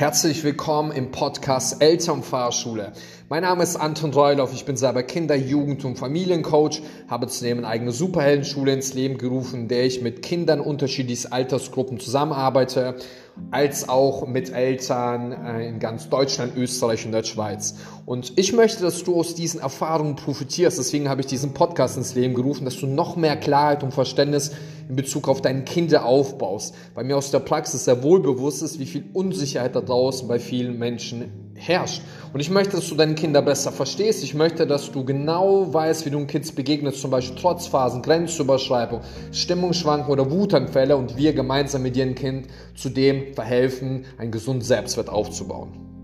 Herzlich willkommen im Podcast Elternfahrschule. Mein Name ist Anton Reuloff, ich bin selber Kinder-, Jugend- und Familiencoach, habe zudem eine eigene Superheldenschule ins Leben gerufen, in der ich mit Kindern unterschiedlichster Altersgruppen zusammenarbeite, als auch mit Eltern äh, in ganz Deutschland, Österreich und der Schweiz. Und ich möchte, dass du aus diesen Erfahrungen profitierst, deswegen habe ich diesen Podcast ins Leben gerufen, dass du noch mehr Klarheit und Verständnis in Bezug auf deine Kinder aufbaust, weil mir aus der Praxis sehr wohl bewusst ist, wie viel Unsicherheit da draußen bei vielen Menschen herrscht. Und ich möchte, dass du deine Kinder besser verstehst. Ich möchte, dass du genau weißt, wie du Kids begegnest, zum Beispiel Trotzphasen, Grenzüberschreitung, Stimmungsschwankungen oder Wutanfälle und wir gemeinsam mit ihrem Kind zu dem verhelfen, einen gesunden Selbstwert aufzubauen.